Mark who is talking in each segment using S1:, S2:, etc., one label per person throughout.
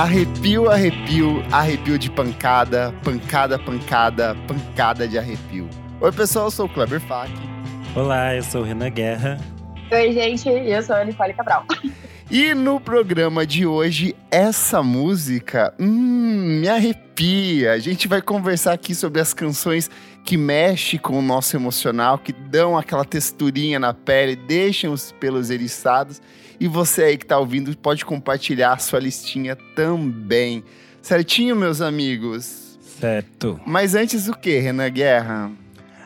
S1: Arrepio, arrepio, arrepio de pancada, pancada, pancada, pancada de arrepio. Oi, pessoal, eu sou o Kleber Fak.
S2: Olá, eu sou o Renan Guerra.
S3: Oi, gente, eu sou a Nicole Cabral.
S1: E no programa de hoje, essa música hum, me arrepia. A gente vai conversar aqui sobre as canções que mexem com o nosso emocional, que dão aquela texturinha na pele, deixam os pelos eriçados e você aí que tá ouvindo pode compartilhar a sua listinha também. Certinho, meus amigos?
S2: Certo.
S1: Mas antes o que, Renan Guerra?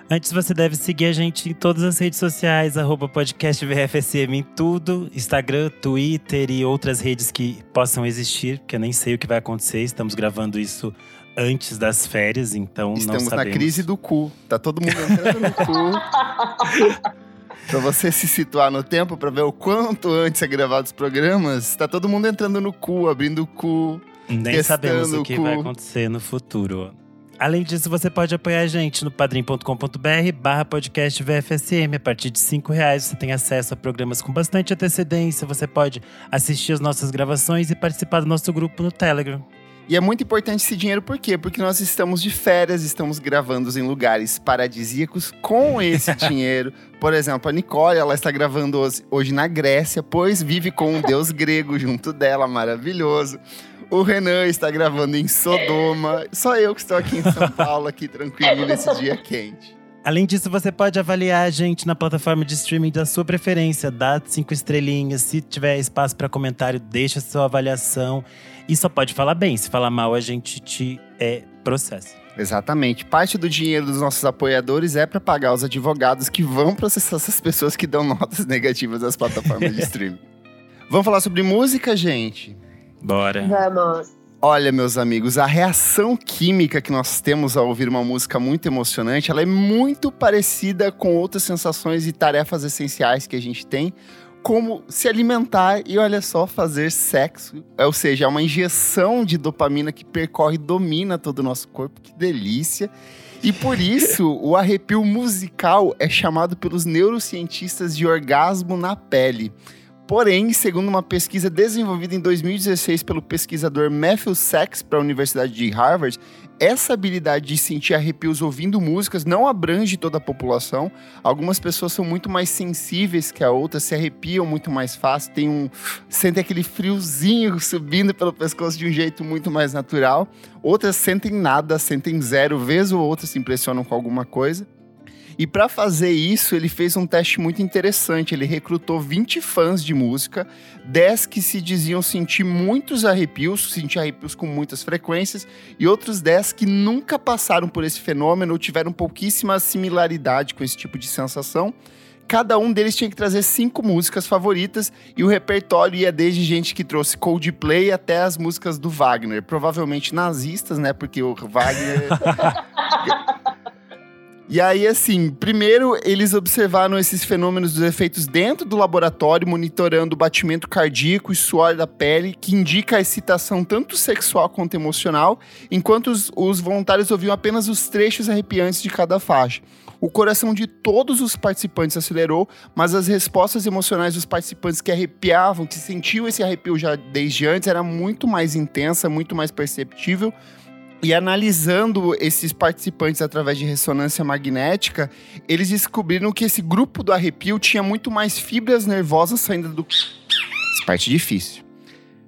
S2: Antes você deve seguir a gente em todas as redes sociais, arroba em tudo, Instagram, Twitter e outras redes que possam existir, porque eu nem sei o que vai acontecer, estamos gravando isso antes das férias, então
S1: Estamos
S2: não sabemos.
S1: na crise do cu. Tá todo mundo entrando no cu. Pra você se situar no tempo, pra ver o quanto antes é gravado os programas, tá todo mundo entrando no cu, abrindo o cu.
S2: Nem sabemos o que
S1: o
S2: vai acontecer no futuro. Além disso, você pode apoiar a gente no padrim.com.br barra podcast VFSM. A partir de cinco reais você tem acesso a programas com bastante antecedência. Você pode assistir as nossas gravações e participar do nosso grupo no Telegram.
S1: E é muito importante esse dinheiro, por quê? Porque nós estamos de férias, estamos gravando em lugares paradisíacos com esse dinheiro. Por exemplo, a Nicole, ela está gravando hoje- na Grécia, pois vive com um deus grego junto dela, maravilhoso. O Renan está gravando em Sodoma. Só eu que estou aqui em São Paulo, aqui tranquilo nesse dia quente.
S2: Além disso, você pode avaliar a gente na plataforma de streaming da sua preferência. Dá cinco estrelinhas. Se tiver espaço para comentário, deixa sua avaliação. E só pode falar bem. Se falar mal, a gente te é, processa.
S1: Exatamente. Parte do dinheiro dos nossos apoiadores é para pagar os advogados que vão processar essas pessoas que dão notas negativas às plataformas de streaming. Vamos falar sobre música, gente?
S2: Bora.
S3: Vamos.
S1: Olha, meus amigos, a reação química que nós temos ao ouvir uma música muito emocionante, ela é muito parecida com outras sensações e tarefas essenciais que a gente tem, como se alimentar e, olha só, fazer sexo. Ou seja, é uma injeção de dopamina que percorre e domina todo o nosso corpo. Que delícia! E por isso, o arrepio musical é chamado pelos neurocientistas de orgasmo na pele. Porém, segundo uma pesquisa desenvolvida em 2016 pelo pesquisador Matthew Sachs para a Universidade de Harvard, essa habilidade de sentir arrepios ouvindo músicas não abrange toda a população. Algumas pessoas são muito mais sensíveis que a outras, se arrepiam muito mais fácil, tem um sentem aquele friozinho subindo pelo pescoço de um jeito muito mais natural. Outras sentem nada, sentem zero, vez ou outra se impressionam com alguma coisa. E para fazer isso, ele fez um teste muito interessante. Ele recrutou 20 fãs de música, 10 que se diziam sentir muitos arrepios, sentir arrepios com muitas frequências, e outros 10 que nunca passaram por esse fenômeno ou tiveram pouquíssima similaridade com esse tipo de sensação. Cada um deles tinha que trazer cinco músicas favoritas e o repertório ia desde gente que trouxe Coldplay até as músicas do Wagner, provavelmente nazistas, né? Porque o Wagner E aí, assim, primeiro eles observaram esses fenômenos dos efeitos dentro do laboratório, monitorando o batimento cardíaco e suor da pele, que indica a excitação tanto sexual quanto emocional, enquanto os, os voluntários ouviam apenas os trechos arrepiantes de cada faixa. O coração de todos os participantes acelerou, mas as respostas emocionais dos participantes que arrepiavam, que sentiam esse arrepio já desde antes, era muito mais intensa, muito mais perceptível. E analisando esses participantes através de ressonância magnética, eles descobriram que esse grupo do arrepio tinha muito mais fibras nervosas saindo do. Essa parte é difícil.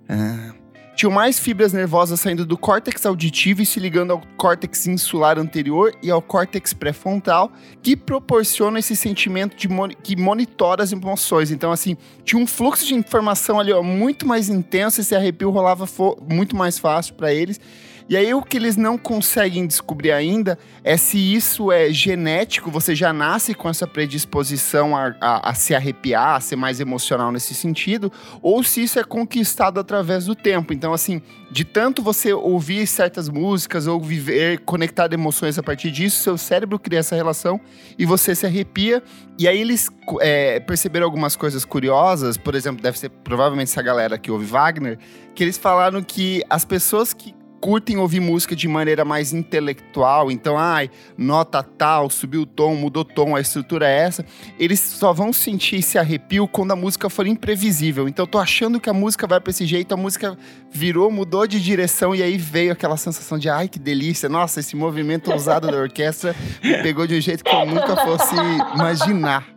S1: Ah. Tinham mais fibras nervosas saindo do córtex auditivo e se ligando ao córtex insular anterior e ao córtex pré-frontal, que proporciona esse sentimento de moni- que monitora as emoções. Então, assim, tinha um fluxo de informação ali ó, muito mais intenso, esse arrepio rolava muito mais fácil para eles. E aí o que eles não conseguem descobrir ainda é se isso é genético, você já nasce com essa predisposição a, a- a se arrepiar, a ser mais emocional nesse sentido, ou se isso é conquistado através do tempo. Então, assim, de tanto você ouvir certas músicas ou viver, conectar emoções a partir disso, seu cérebro cria essa relação e você se arrepia. E aí eles é, perceberam algumas coisas curiosas, por exemplo, deve ser provavelmente essa galera que ouve Wagner, que eles falaram que as pessoas que curtem ouvir música de maneira mais intelectual, então, ai, nota tal, subiu o tom, mudou o tom, a estrutura é essa, eles só vão sentir esse arrepio quando a música for imprevisível. Então, eu tô achando que a música vai para esse jeito, a música virou, mudou de direção e aí veio aquela sensação de, ai, que delícia, nossa, esse movimento ousado da orquestra me pegou de um jeito que eu nunca fosse imaginar.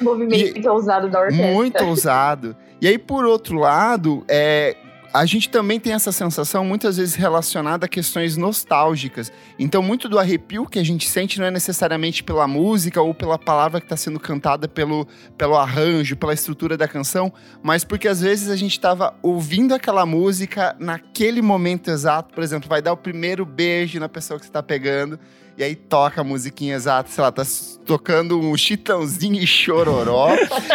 S3: Movimento e, ousado da orquestra.
S1: Muito ousado. E aí, por outro lado, é, a gente também tem essa sensação muitas vezes relacionada a questões nostálgicas. Então, muito do arrepio que a gente sente não é necessariamente pela música ou pela palavra que está sendo cantada, pelo, pelo arranjo, pela estrutura da canção, mas porque às vezes a gente estava ouvindo aquela música naquele momento exato. Por exemplo, vai dar o primeiro beijo na pessoa que você está pegando e aí toca a musiquinha exata, sei lá, tá tocando um chitãozinho e chororó,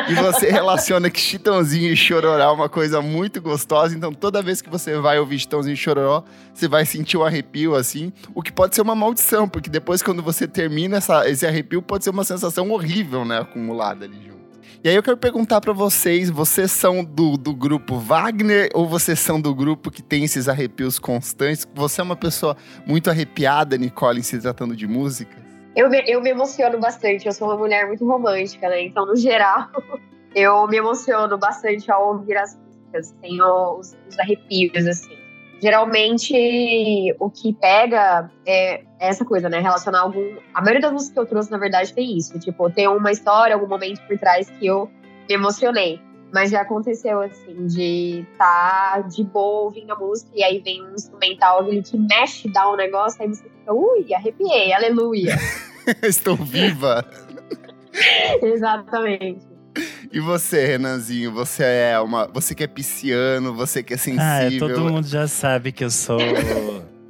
S1: e você relaciona que chitãozinho e chororó é uma coisa muito gostosa, então toda vez que você vai ouvir chitãozinho e chororó, você vai sentir um arrepio assim, o que pode ser uma maldição, porque depois quando você termina essa, esse arrepio, pode ser uma sensação horrível, né, acumulada ali junto. E aí eu quero perguntar para vocês, vocês são do, do grupo Wagner ou vocês são do grupo que tem esses arrepios constantes? Você é uma pessoa muito arrepiada, Nicole, em se tratando de música?
S3: Eu me, eu me emociono bastante, eu sou uma mulher muito romântica, né? Então, no geral, eu me emociono bastante ao ouvir as músicas, tenho os, os arrepios, assim geralmente o que pega é essa coisa, né? Relacionar algum. A maioria das músicas que eu trouxe, na verdade, tem isso. Tipo, tem uma história, algum momento por trás que eu me emocionei. Mas já aconteceu, assim, de estar tá de boa ouvindo a música e aí vem um instrumental ali que mexe, dá um negócio, aí você fica, ui, arrepiei, aleluia.
S1: Estou viva.
S3: Exatamente.
S1: E você, Renanzinho, você é uma. Você que é pisciano, você que é sensível.
S2: Ah, é, todo mundo já sabe que eu sou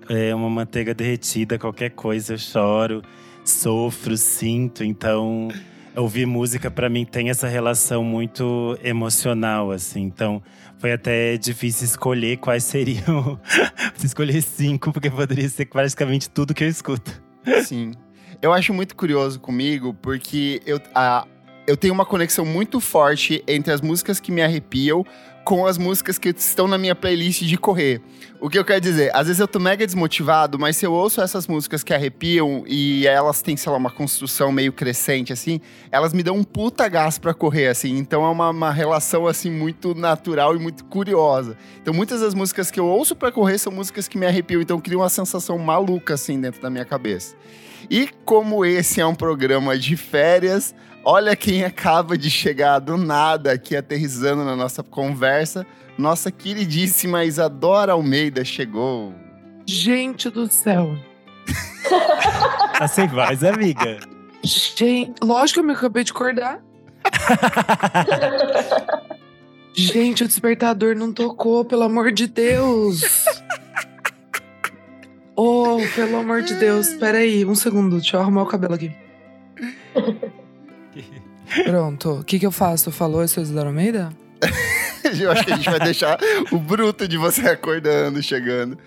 S2: é, uma manteiga derretida, qualquer coisa eu choro, sofro, sinto. Então, ouvir música para mim tem essa relação muito emocional, assim. Então, foi até difícil escolher quais seriam. escolher cinco, porque poderia ser praticamente tudo que eu escuto.
S1: Sim. Eu acho muito curioso comigo, porque eu, a, eu tenho uma conexão muito forte entre as músicas que me arrepiam com as músicas que estão na minha playlist de correr. O que eu quero dizer, às vezes eu tô mega desmotivado, mas se eu ouço essas músicas que arrepiam e elas têm, sei lá, uma construção meio crescente, assim, elas me dão um puta gás pra correr, assim. Então é uma, uma relação, assim, muito natural e muito curiosa. Então muitas das músicas que eu ouço para correr são músicas que me arrepiam, então cria uma sensação maluca, assim, dentro da minha cabeça. E como esse é um programa de férias, Olha quem acaba de chegar do nada aqui aterrizando na nossa conversa. Nossa queridíssima Isadora Almeida chegou.
S4: Gente do céu.
S2: Assim vai, amiga.
S4: Gente, lógico que eu me acabei de acordar. Gente, o despertador não tocou, pelo amor de Deus. Oh, pelo amor de Deus. Pera aí, um segundo, deixa eu arrumar o cabelo aqui. Pronto. O que, que eu faço? Falou isso Isidoro Almeida?
S1: eu acho que a gente vai deixar o bruto de você acordando, chegando.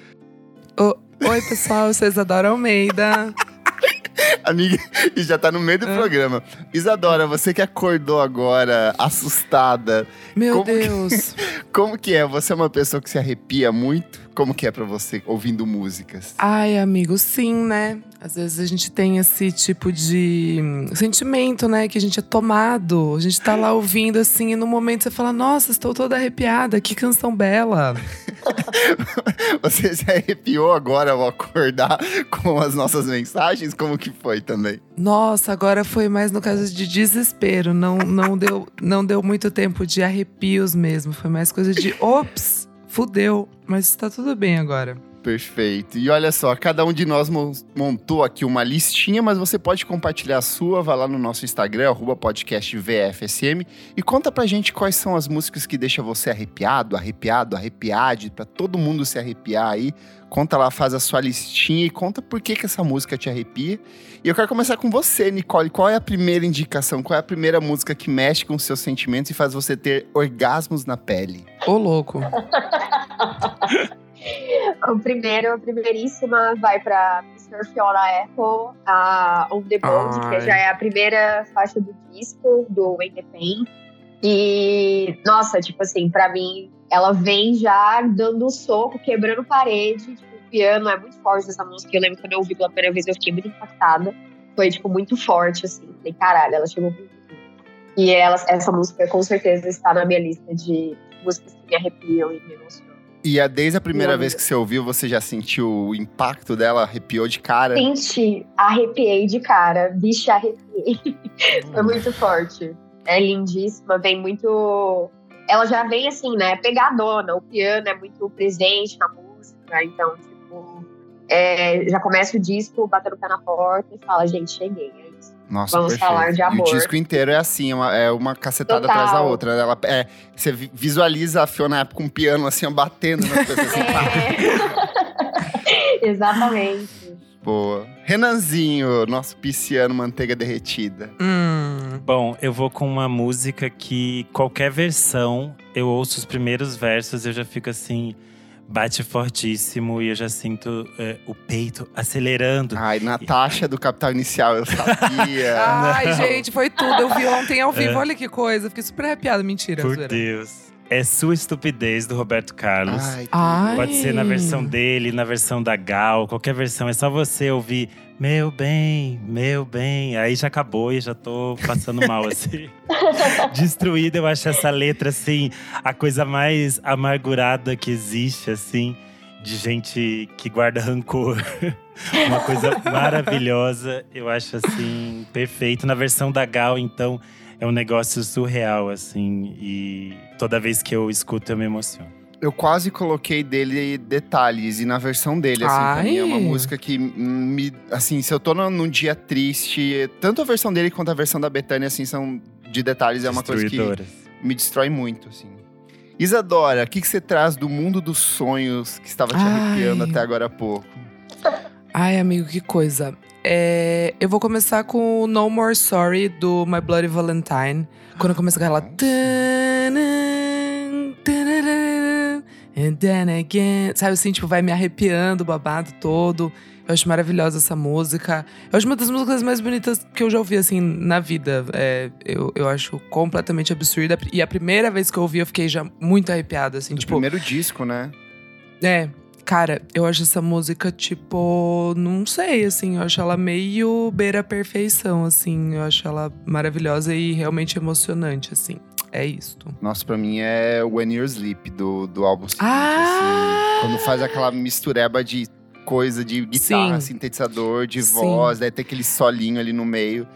S4: oi, pessoal, eu sou Isadora Almeida.
S1: Amiga, já tá no meio do ah. programa. Isadora, você que acordou agora, assustada.
S4: Meu como Deus.
S1: Que, como que é? Você é uma pessoa que se arrepia muito? Como que é para você ouvindo músicas?
S4: Ai, amigo, sim, né? Às vezes a gente tem esse tipo de sentimento, né? Que a gente é tomado. A gente tá lá ouvindo assim, e no momento você fala: Nossa, estou toda arrepiada, que canção bela.
S1: você se arrepiou agora ao acordar com as nossas mensagens? Como que foi também?
S4: Nossa, agora foi mais no caso de desespero. Não, não, deu, não deu muito tempo de arrepios mesmo. Foi mais coisa de ops, fudeu. Mas tá tudo bem agora.
S1: Perfeito. E olha só, cada um de nós montou aqui uma listinha, mas você pode compartilhar a sua, vai lá no nosso Instagram, podcastvfsm, e conta pra gente quais são as músicas que deixam você arrepiado, arrepiado, arrepiade, pra todo mundo se arrepiar aí. Conta lá, faz a sua listinha e conta por que, que essa música te arrepia. E eu quero começar com você, Nicole. Qual é a primeira indicação? Qual é a primeira música que mexe com os seus sentimentos e faz você ter orgasmos na pele?
S4: Ô, louco.
S3: o primeiro, a primeiríssima vai para Mr. Fiona Apple, a On The Boat, que já é a primeira faixa do disco, do the Pain. E, nossa, tipo assim, para mim, ela vem já dando um soco, quebrando parede, tipo, piano é muito forte essa música. Eu lembro quando eu ouvi pela primeira vez, eu fiquei muito impactada. Foi, tipo, muito forte, assim. Falei, caralho, ela chegou muito. E ela, essa música, com certeza, está na minha lista de músicas que me arrepiam e me emocionam.
S1: E a, desde a primeira vez que você ouviu, você já sentiu o impacto dela? Arrepiou de cara?
S3: Senti, arrepiei de cara. Bicha, arrepiei. Foi muito forte. É lindíssima, vem muito. Ela já vem assim, né? Pegadona. O piano é muito presente na música, então, tipo. É, já começa o disco batendo o pé na porta e fala, gente, cheguei.
S1: Nossa,
S3: Vamos
S1: perfeito.
S3: falar de amor.
S1: E o disco inteiro é assim, é uma, é uma cacetada
S3: Total.
S1: atrás da outra. Ela, é, você vi- visualiza a Fiona Apple com o piano assim, ó, batendo nas coisas assim.
S3: É. Exatamente.
S1: Boa. Renanzinho, nosso pisciano manteiga derretida.
S4: Hum.
S2: Bom, eu vou com uma música que qualquer versão, eu ouço os primeiros versos, eu já fico assim, bate fortíssimo e eu já sinto é, o peito acelerando.
S1: Ai, Natasha do Capital Inicial, eu sabia.
S4: Ai,
S2: Não.
S4: gente, foi tudo. Eu vi ontem ao vivo,
S2: É.
S4: olha que coisa. Fiquei super arrepiada. Mentira,
S2: Por
S4: zoeira.
S2: Deus. É Sua Estupidez, do Roberto Carlos.
S1: Ai,
S4: Ai.
S2: Pode ser na versão dele, na versão da Gal, qualquer versão. É só você ouvir meu bem, meu bem. Aí já acabou e já tô passando mal, assim. Destruída, eu acho essa letra, assim, a coisa mais amargurada que existe, assim, de gente que guarda rancor. Uma coisa maravilhosa, eu acho, assim, perfeito. Na versão da Gal, então, é um negócio surreal, assim. E toda vez que eu escuto, eu me emociono.
S1: Eu quase coloquei dele detalhes, e na versão dele, assim, pra mim é uma
S4: Ai.
S1: música que me. Assim, se eu tô num, dia triste, tanto a versão dele quanto a versão da Betânia, assim, são de detalhes, é uma coisa que me destrói muito, assim. Isadora, o que, que você traz do mundo dos sonhos que estava te
S4: Ai.
S1: arrepiando até agora há pouco?
S4: Ai, amigo, que coisa. É, eu vou começar com o No More Sorry do My Bloody Valentine. Quando começa aquela. Tanan, tararam, And then again. Sabe assim, tipo, vai me arrepiando o babado todo. Eu acho maravilhosa essa música. Eu acho uma das músicas mais bonitas que eu já ouvi, assim, na vida. É, eu, eu acho completamente absurda. E a primeira vez que eu ouvi, eu fiquei já muito arrepiada, assim,
S1: Do
S4: tipo.
S1: primeiro disco, né?
S4: É, cara, eu acho essa música, tipo, não sei, assim, eu acho ela meio beira perfeição, assim. Eu acho ela maravilhosa e realmente emocionante, assim. É isto.
S1: Nossa, pra mim é When You're Sleep, do, do álbum seguinte,
S4: Ah!
S1: assim. Quando faz aquela mistureba de coisa, de guitarra,
S4: Sim.
S1: sintetizador, de
S4: Sim.
S1: voz, daí tem aquele solinho ali no meio.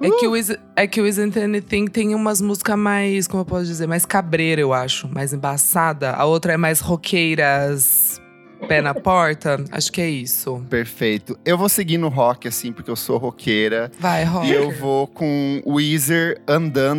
S4: É que, o Is, é que o Isn't Anything tem umas músicas mais, como eu posso dizer, mais cabreira, eu acho. Mais embaçada. A outra é mais roqueiras, pé na porta. Acho que é isso.
S1: Perfeito. Eu vou seguir no rock, assim, porque eu sou roqueira.
S4: Vai, rock.
S1: E eu vou com Weezer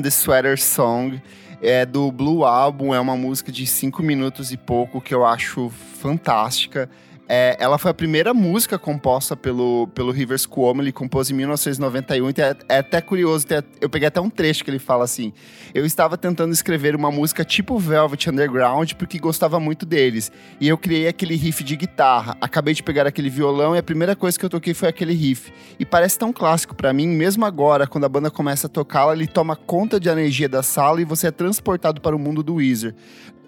S1: the Sweater Song. É do Blue Album, é uma música de cinco minutos e pouco que eu acho fantástica. É, ela foi a primeira música composta pelo, pelo Rivers Cuomo, ele compôs em 1991. e É, é até curioso, eu peguei até um trecho que ele fala assim: Eu estava tentando escrever uma música tipo Velvet Underground porque gostava muito deles. E eu criei aquele riff de guitarra. Acabei de pegar aquele violão e a primeira coisa que eu toquei foi aquele riff. E parece tão clássico pra mim, mesmo agora, quando a banda começa a tocá-la, ele toma conta de energia da sala e você é transportado para o mundo do Weezer.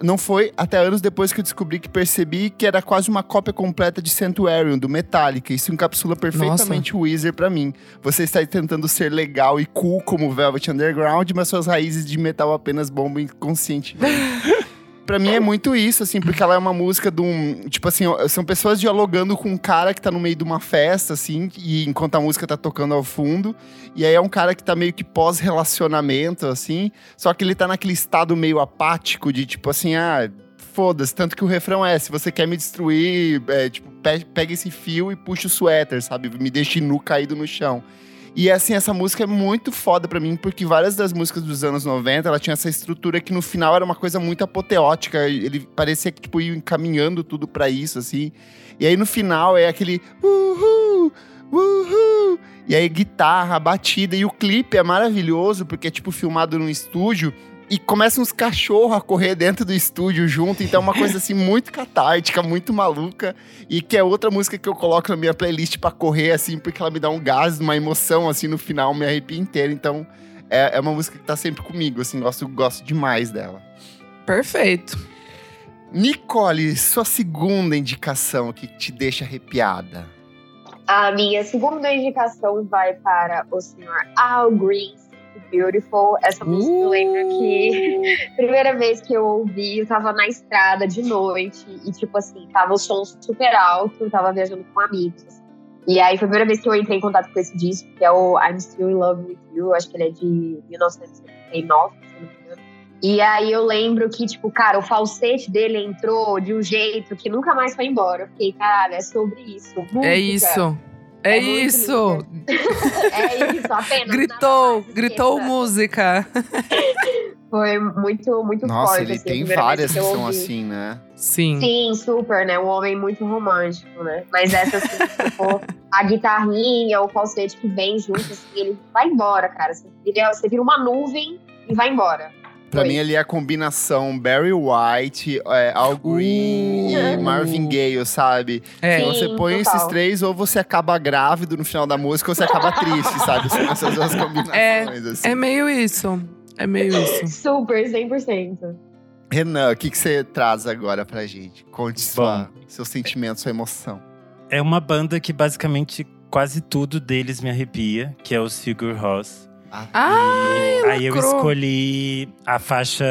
S1: Não foi até anos depois que eu descobri que percebi que era quase uma cópia completa de Sanctuarium, do Metallica. Isso encapsula perfeitamente o Weezer pra mim. Você está tentando ser legal e cool como Velvet Underground, mas suas raízes de metal apenas bombam inconscientemente. Pra mim é muito isso, assim, porque ela é uma música de um. Tipo assim, são pessoas dialogando com um cara que tá no meio de uma festa, assim, e enquanto a música tá tocando ao fundo. E aí é um cara que tá meio que pós-relacionamento, assim. Só que ele tá naquele estado meio apático de tipo assim, ah. Foda-se, tanto que o refrão é: se você quer me destruir, é, tipo, pe- pega esse fio e puxa o suéter, sabe? Me deixe nu caído no chão. E assim, essa música é muito foda pra mim, porque várias das músicas dos anos 90, ela tinha essa estrutura que no final era uma coisa muito apoteótica. Ele parecia que, tipo, ia encaminhando tudo pra isso, assim. E aí no final é aquele uhul, uhul. E aí guitarra, batida. E o clipe é maravilhoso, porque é, tipo, filmado num estúdio. E começam uns cachorros a correr dentro do estúdio junto. Então é uma coisa, assim, muito catártica, muito maluca. E que é outra música que eu coloco na minha playlist pra correr, assim, porque ela me dá um gás, uma emoção, assim, no final, me arrepia inteiro. Então, é, é uma música que tá sempre comigo, assim, gosto, gosto demais dela.
S4: Perfeito.
S1: Nicole, sua segunda indicação que te deixa arrepiada.
S3: A minha segunda indicação vai para o senhor Al Green, Beautiful. Essa música eu lembro que primeira vez que eu ouvi, eu tava na estrada de noite e, tipo assim, tava o som super alto, eu tava viajando com amigos. E aí foi a primeira vez que eu entrei em contato com esse disco, que é o I'm Still in Love with You, acho que ele é de 1979, se não me engano. E aí eu lembro que, tipo, cara, o falsete dele entrou de um jeito que nunca mais foi embora. Eu fiquei, caralho, é sobre isso. Música.
S4: É isso. É, é isso!
S3: é isso, apenas.
S4: Gritou, gritou música.
S3: Foi muito, muito
S1: Nossa,
S3: forte.
S1: ele
S3: assim,
S1: tem várias que, que são assim, né?
S4: Sim.
S3: Sim, super, né? Um homem muito romântico, né? Mas essa, assim, tipo, a guitarrinha, o falsete que vem junto, assim, ele vai embora, cara. Você vira, você vira uma nuvem e vai embora.
S1: Pra Foi. mim, ali é a combinação Barry White, é, Al Green uh. e Marvin Gaye, sabe? É. Sim, você põe total. esses três, ou você acaba grávido no final da música, ou você acaba triste, sabe? São essas duas combinações,
S4: é,
S1: assim.
S4: É meio isso. É meio isso.
S3: Super, 100%.
S1: Renan, o que, que você traz agora pra gente? Conte sua, seu sentimento, sua emoção.
S2: É uma banda que basicamente quase tudo deles me arrepia, que é o Sigur Rós.
S4: Ah, Ai,
S2: aí eu escolhi a faixa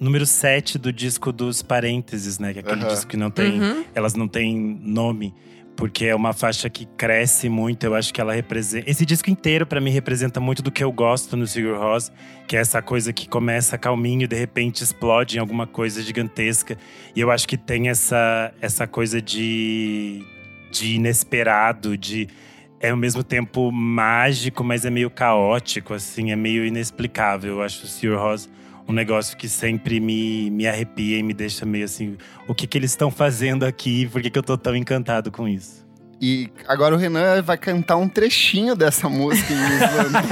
S2: número 7 do disco dos parênteses, né? Que é aquele uhum. disco que não tem. Uhum. Elas não têm nome porque é uma faixa que cresce muito. Eu acho que ela representa. Esse disco inteiro, para mim, representa muito do que eu gosto no Sigur Rós, que é essa coisa que começa calminho e de repente explode em alguma coisa gigantesca. E eu acho que tem essa, essa coisa de, de inesperado, de. É ao mesmo tempo mágico, mas é meio caótico, assim, é meio inexplicável. Eu acho o Sigur Rós um negócio que sempre me, me arrepia e me deixa meio assim: o que, que eles estão fazendo aqui? Por que, que eu tô tão encantado com isso?
S1: E agora o Renan vai cantar um trechinho dessa música em islandês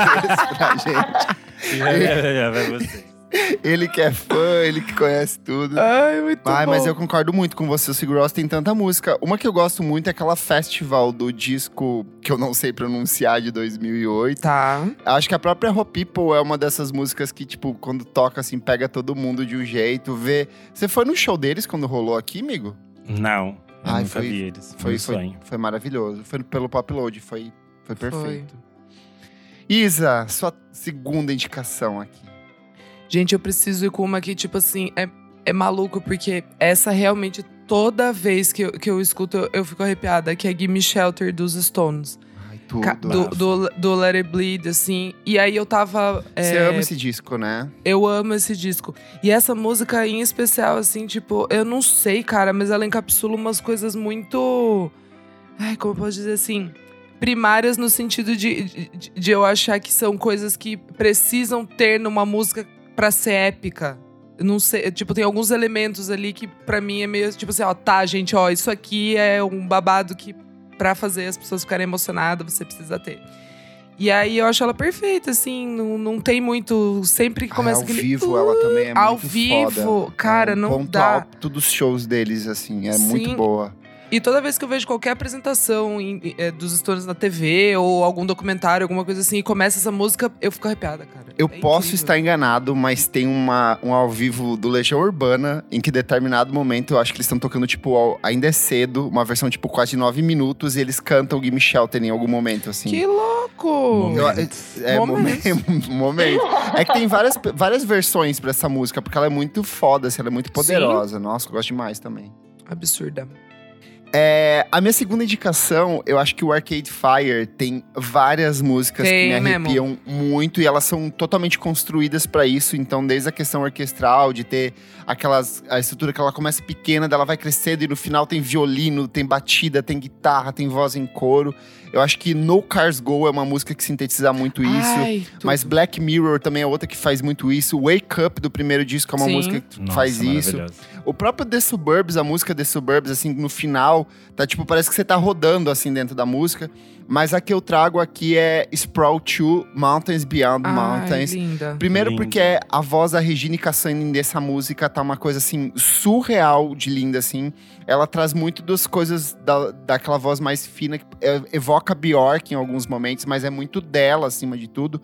S1: pra gente.
S2: Já, já, já, vai você.
S1: Ele que é fã, ele que conhece tudo.
S4: Ai, muito
S1: Ai,
S4: bom.
S1: Mas eu concordo muito com você. O Sigur Rós tem tanta música. Uma que eu gosto muito é aquela festival do disco que eu não sei pronunciar de 2008.
S4: Tá.
S1: Acho que a própria Ho People é uma dessas músicas que, tipo, quando toca assim, pega todo mundo de um jeito. Vê. Você foi no show deles quando rolou aqui, amigo?
S2: Não. Eu Ai, nunca foi, vi eles.
S1: Foi, foi, foi, foi, maravilhoso. Foi pelo Pop Load, foi, foi perfeito. Foi. Isa, sua segunda indicação aqui.
S4: Gente, eu preciso ir com uma que, tipo assim, é, é maluco, porque essa realmente, toda vez que eu, que eu escuto, eu, eu fico arrepiada, que é Gimme Shelter dos Stones.
S1: Ai, tudo.
S4: Do, do, do, Let It Bleed, assim. E aí eu tava.
S1: Você é, ama esse disco, né?
S4: Eu amo esse disco. E essa música em especial, assim, tipo, eu não sei, cara, mas ela encapsula umas coisas muito. Ai, como eu posso dizer assim? primárias no sentido de, de, de, eu achar que são coisas que precisam ter numa música pra ser épica. Não sei, tipo, tem alguns elementos ali que para mim é meio tipo assim, ó, tá, gente, ó, isso aqui é um babado que para fazer as pessoas ficarem emocionadas você precisa ter. E aí eu acho ela perfeita, assim, não, não tem muito. Sempre que começa
S1: ah, ao
S4: aquele.
S1: vivo uh, ela também é
S4: ao
S1: muito
S4: vivo,
S1: foda.
S4: cara,
S1: é um
S4: não
S1: ponto
S4: dá.
S1: alto dos shows deles, assim, é
S4: Sim.
S1: muito boa.
S4: E toda vez que eu vejo qualquer apresentação em, é, dos Stones na TV ou algum documentário, alguma coisa assim, e começa essa música, eu fico arrepiada, cara.
S1: Eu
S4: é
S1: posso
S4: incrível.
S1: estar enganado, mas tem uma, um ao vivo do Legião Urbana, em que determinado momento eu acho que eles estão tocando, tipo, ainda é cedo, uma versão, tipo, quase nove minutos, e eles cantam Gimme Shelter em algum momento, assim.
S4: Que louco!
S1: Eu, é, é momento. momento. É que tem várias, várias versões pra essa música, porque ela é muito foda, assim, ela é muito poderosa. Sim. Nossa, eu gosto demais também.
S4: Absurda.
S1: É, a minha segunda indicação, eu acho que o Arcade Fire tem várias músicas
S4: tem
S1: que me arrepiam
S4: mesmo.
S1: muito e elas são totalmente construídas para isso. Então, desde a questão orquestral, de ter aquelas. a estrutura que ela começa pequena, dela vai crescendo e no final tem violino, tem batida, tem guitarra, tem voz em coro. Eu acho que No Cars Go é uma música que sintetiza muito isso.
S4: Ai,
S1: mas Black Mirror também é outra que faz muito isso. Wake Up do primeiro disco é uma
S4: Sim.
S1: música que
S2: Nossa,
S1: faz isso. O próprio The Suburbs, a música The Suburbs, assim, no final, tá tipo, parece que você tá rodando assim dentro da música. Mas a que eu trago aqui é Sprout 2, Mountains Beyond
S4: Ai,
S1: Mountains.
S4: linda.
S1: Primeiro
S2: Lindo.
S1: porque a voz da Regine Cassagne dessa música tá uma coisa assim surreal de linda assim. Ela traz muito das coisas da, daquela voz mais fina que é, evoca Bjork em alguns momentos, mas é muito dela acima de tudo.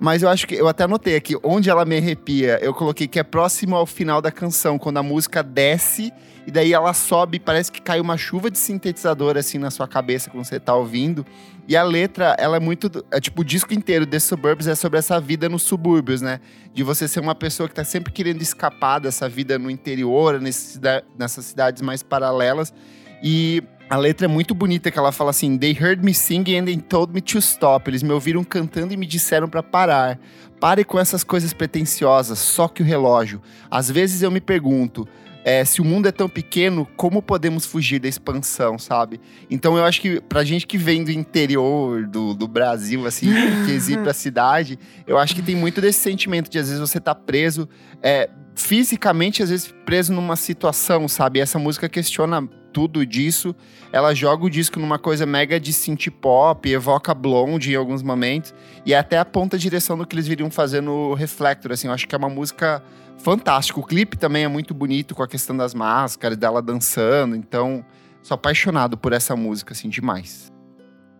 S1: Mas eu acho que eu até anotei aqui, onde ela me arrepia, eu coloquei que é próximo ao final da canção, quando a música desce e daí ela sobe, parece que cai uma chuva de sintetizador assim na sua cabeça quando você tá ouvindo. E a letra, ela é muito. É, tipo, o disco inteiro The Suburbs é sobre essa vida nos subúrbios, né? De você ser uma pessoa que tá sempre querendo escapar dessa vida no interior, nessas cidades mais paralelas. E a letra é muito bonita, que ela fala assim: They heard me singing and they told me to stop. Eles me ouviram cantando e me disseram para parar. Pare com essas coisas pretensiosas, só que o relógio. Às vezes eu me pergunto, é, se o mundo é tão pequeno, como podemos fugir da expansão, sabe? Então eu acho que pra gente que vem do interior do, do Brasil, assim, que ir pra cidade, eu acho que tem muito desse sentimento de às vezes você tá preso, é, fisicamente, às vezes preso numa situação, sabe? E essa música questiona tudo disso. Ela joga o disco numa coisa mega de synth pop, evoca blonde em alguns momentos, e é até aponta a direção do que eles viriam fazer no Reflector, assim. Eu acho que é uma música fantástico. O clipe também é muito bonito com a questão das máscaras, dela dançando. Então, sou apaixonado por essa música, assim, demais.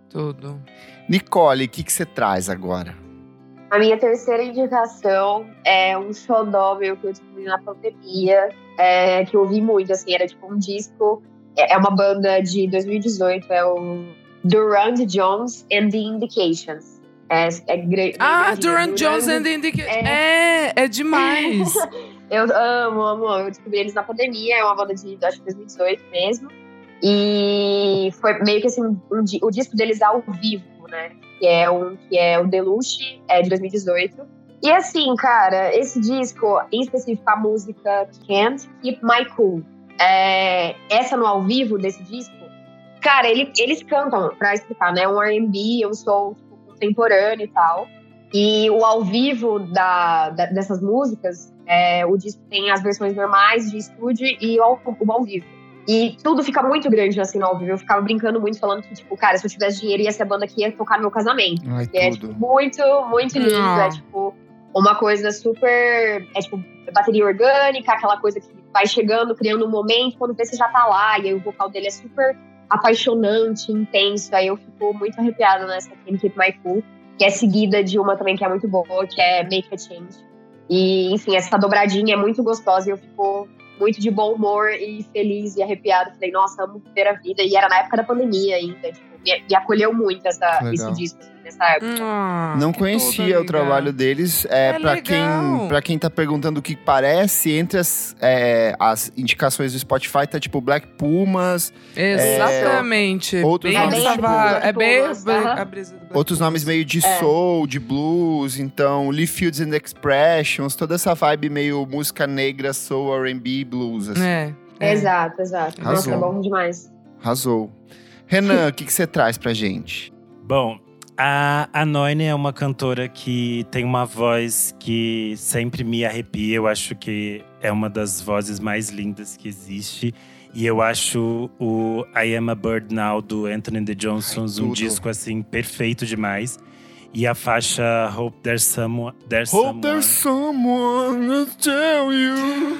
S4: Tudo.
S1: Nicole, o que, que você traz agora?
S3: A minha terceira indicação é um xodó meu que eu descobri na pandemia, é, que eu ouvi muito, assim, era tipo um disco, é, é uma banda de 2018, é o Durand Jones and the Indications. É, é grande.
S4: Ah, Durant Jones and the Indications. É, é, é demais.
S3: eu amo, amo, amo. Eu descobri eles na pandemia, é uma banda de, acho que 2018 mesmo. E foi meio que assim, um, o disco deles ao vivo, né? Que é, um, que é o Deluxe, é de 2018. E assim, cara, esse disco, em específico a música Can't Keep My Cool, é, essa no ao vivo desse disco, cara, ele, eles cantam, pra explicar, né? Um R&B, um soul contemporâneo e tal. E o ao vivo da, da dessas músicas, é, o disco tem as versões normais de estúdio e o, o ao vivo. E tudo fica muito grande assim no ao vivo. Eu ficava brincando muito, falando que, tipo, cara, se eu tivesse dinheiro, ia ser a banda que ia tocar no meu casamento.
S1: Ai,
S3: é, tipo, muito, muito lindo. É, tipo, uma coisa super. É, tipo, bateria orgânica, aquela coisa que vai chegando, criando um momento, quando vê você já tá lá, e aí o vocal dele é super apaixonante, intenso. Aí eu fico muito arrepiada nessa Can't Keep My Cool, que é seguida de uma também que é muito boa, que é Make a Change. E, enfim, essa dobradinha é muito gostosa e eu fico muito de bom humor e feliz e arrepiada. Falei, nossa, amo viver a vida. E era na época da pandemia ainda. Tipo, me, me acolheu muito essa, esse disco. Nessa época.
S1: Ah, não conhecia o trabalho deles. É, é para quem para quem tá perguntando o que parece, entre as, é, as indicações do Spotify tá tipo Black Pumas.
S4: Exatamente. É,
S1: outros
S4: bem
S1: nomes, tipo,
S4: é bem,
S1: outros nomes meio de é. soul, de blues, então Lee Fields and Expressions, toda essa vibe meio música negra, soul, R&B, blues. Assim.
S3: É, é. Exato, exato. Arrasou. Nossa, é bom demais.
S1: Arrasou. Renan, o que, que você traz pra gente?
S2: Bom, a, a Noine é uma cantora que tem uma voz que sempre me arrepia. Eu acho que é uma das vozes mais lindas que existe. E eu acho o I Am a Bird Now do Anthony The Johnsons um disco assim perfeito demais. E a faixa Hope There's Someone. There's
S1: Hope
S2: someone.
S1: There's Someone to Tell You.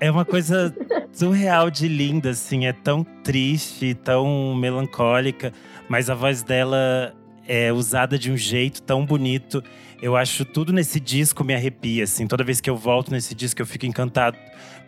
S2: É uma coisa surreal de linda, assim. É tão triste, tão melancólica. Mas a voz dela é usada de um jeito tão bonito. Eu acho tudo nesse disco me arrepia, assim. Toda vez que eu volto nesse disco, eu fico encantado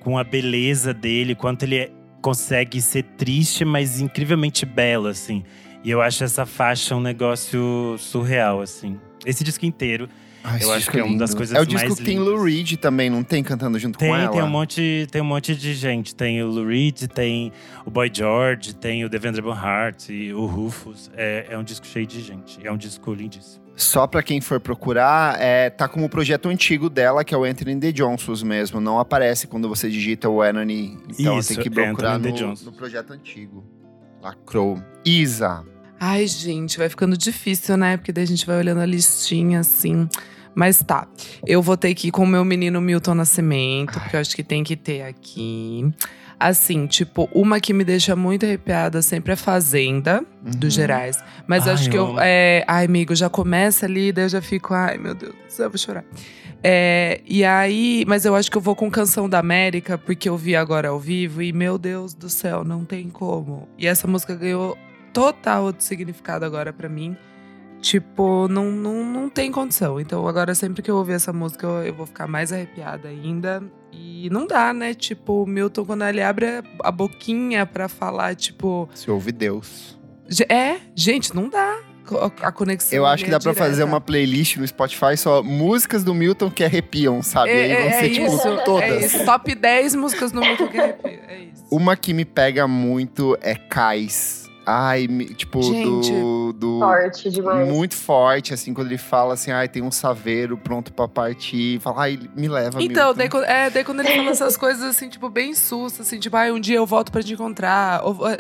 S2: com a beleza dele, quanto ele consegue ser triste, mas incrivelmente belo, assim. E eu acho essa faixa um negócio surreal, assim. Esse disco inteiro Ai, eu acho que é uma das coisas mais É o disco
S1: que tem Lou Reed também, não tem cantando junto
S2: tem,
S1: com ela?
S2: Tem, um monte, tem um monte de gente. Tem o Lou Reed, tem o Boy George, tem o Devendra Banhart e o Rufus. É, é um disco cheio de gente. É um disco lindíssimo.
S1: Só para quem for procurar, é, tá como o projeto antigo dela, que é o Anthony The Johnsons mesmo. Não aparece quando você digita o Anthony. Então Isso, tem que procurar no, no projeto antigo. Lacrou. Isa.
S4: Ai, gente, vai ficando difícil, né? Porque daí a gente vai olhando a listinha assim. Mas tá, eu vou ter que ir com o meu menino Milton Nascimento, porque eu acho que tem que ter aqui. Assim, tipo, uma que me deixa muito arrepiada sempre é Fazenda, uhum. dos Gerais. Mas ai, acho que eu. É, ai, amigo, já começa ali, daí eu já fico, ai, meu Deus, eu vou chorar. É, e aí, mas eu acho que eu vou com Canção da América, porque eu vi agora ao vivo e, meu Deus do céu, não tem como. E essa música ganhou total outro significado agora para mim. Tipo, não, não, não tem condição. Então, agora, sempre que eu ouvir essa música, eu, eu vou ficar mais arrepiada ainda. E não dá, né? Tipo, o Milton, quando ele abre a boquinha pra falar, tipo.
S1: Se ouve Deus.
S4: É, gente, não dá. A conexão.
S1: Eu acho que
S4: é
S1: dá pra fazer uma playlist no Spotify só músicas do Milton que arrepiam, sabe?
S4: É,
S1: Aí vão
S4: é,
S1: ser,
S4: é
S1: tipo,
S4: isso,
S1: todas.
S4: É isso. Top 10 músicas no Milton que arrepia. É isso.
S1: Uma que me pega muito é Cais. Ai, tipo,
S4: Gente,
S1: do. do
S3: Forte demais.
S1: muito forte, assim, quando ele fala assim, ai, tem um saveiro pronto pra partir. Fala, ai, me leva,
S4: Então, daí, quando- é, daí quando ele fala essas coisas assim, tipo, bem sus, assim, tipo, ai, um dia eu volto pra te encontrar, ou eh,